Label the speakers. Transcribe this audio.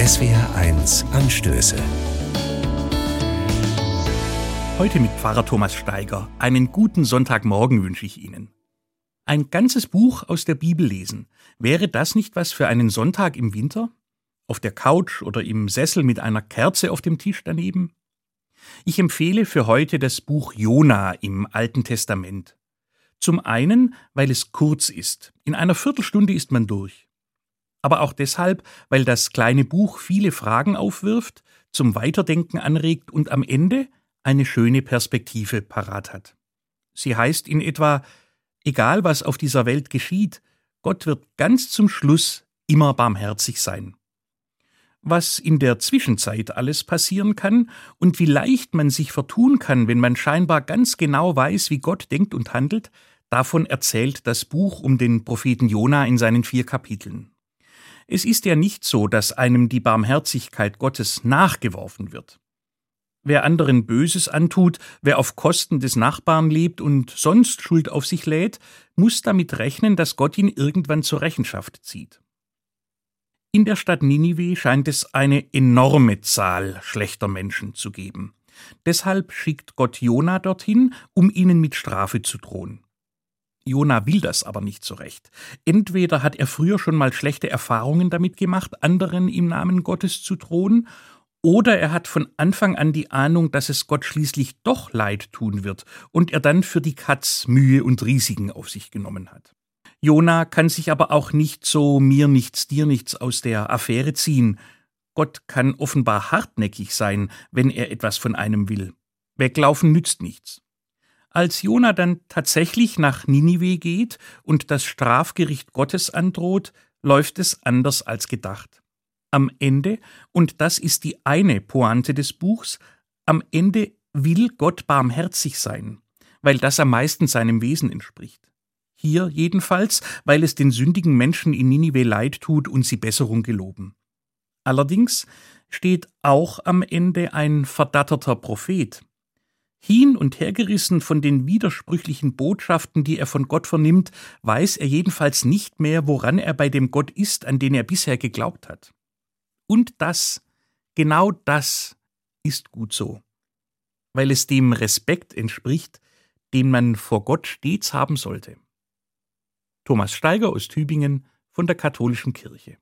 Speaker 1: SWR1 Anstöße.
Speaker 2: Heute mit Pfarrer Thomas Steiger. Einen guten Sonntagmorgen wünsche ich Ihnen. Ein ganzes Buch aus der Bibel lesen. Wäre das nicht was für einen Sonntag im Winter? Auf der Couch oder im Sessel mit einer Kerze auf dem Tisch daneben? Ich empfehle für heute das Buch Jona im Alten Testament. Zum einen, weil es kurz ist. In einer Viertelstunde ist man durch aber auch deshalb, weil das kleine Buch viele Fragen aufwirft, zum Weiterdenken anregt und am Ende eine schöne Perspektive parat hat. Sie heißt in etwa Egal was auf dieser Welt geschieht, Gott wird ganz zum Schluss immer barmherzig sein. Was in der Zwischenzeit alles passieren kann und wie leicht man sich vertun kann, wenn man scheinbar ganz genau weiß, wie Gott denkt und handelt, davon erzählt das Buch um den Propheten Jona in seinen vier Kapiteln. Es ist ja nicht so, dass einem die Barmherzigkeit Gottes nachgeworfen wird. Wer anderen Böses antut, wer auf Kosten des Nachbarn lebt und sonst Schuld auf sich lädt, muss damit rechnen, dass Gott ihn irgendwann zur Rechenschaft zieht. In der Stadt Ninive scheint es eine enorme Zahl schlechter Menschen zu geben. Deshalb schickt Gott Jona dorthin, um ihnen mit Strafe zu drohen. Jona will das aber nicht so recht. Entweder hat er früher schon mal schlechte Erfahrungen damit gemacht, anderen im Namen Gottes zu drohen, oder er hat von Anfang an die Ahnung, dass es Gott schließlich doch leid tun wird und er dann für die Katz Mühe und Risiken auf sich genommen hat. Jona kann sich aber auch nicht so mir nichts, dir nichts aus der Affäre ziehen. Gott kann offenbar hartnäckig sein, wenn er etwas von einem will. Weglaufen nützt nichts. Als Jona dann tatsächlich nach Ninive geht und das Strafgericht Gottes androht, läuft es anders als gedacht. Am Ende, und das ist die eine Pointe des Buchs, am Ende will Gott barmherzig sein, weil das am meisten seinem Wesen entspricht. Hier jedenfalls, weil es den sündigen Menschen in Ninive leid tut und sie Besserung geloben. Allerdings steht auch am Ende ein verdatterter Prophet, Hin und hergerissen von den widersprüchlichen Botschaften, die er von Gott vernimmt, weiß er jedenfalls nicht mehr, woran er bei dem Gott ist, an den er bisher geglaubt hat. Und das, genau das, ist gut so, weil es dem Respekt entspricht, den man vor Gott stets haben sollte. Thomas Steiger aus Tübingen von der Katholischen Kirche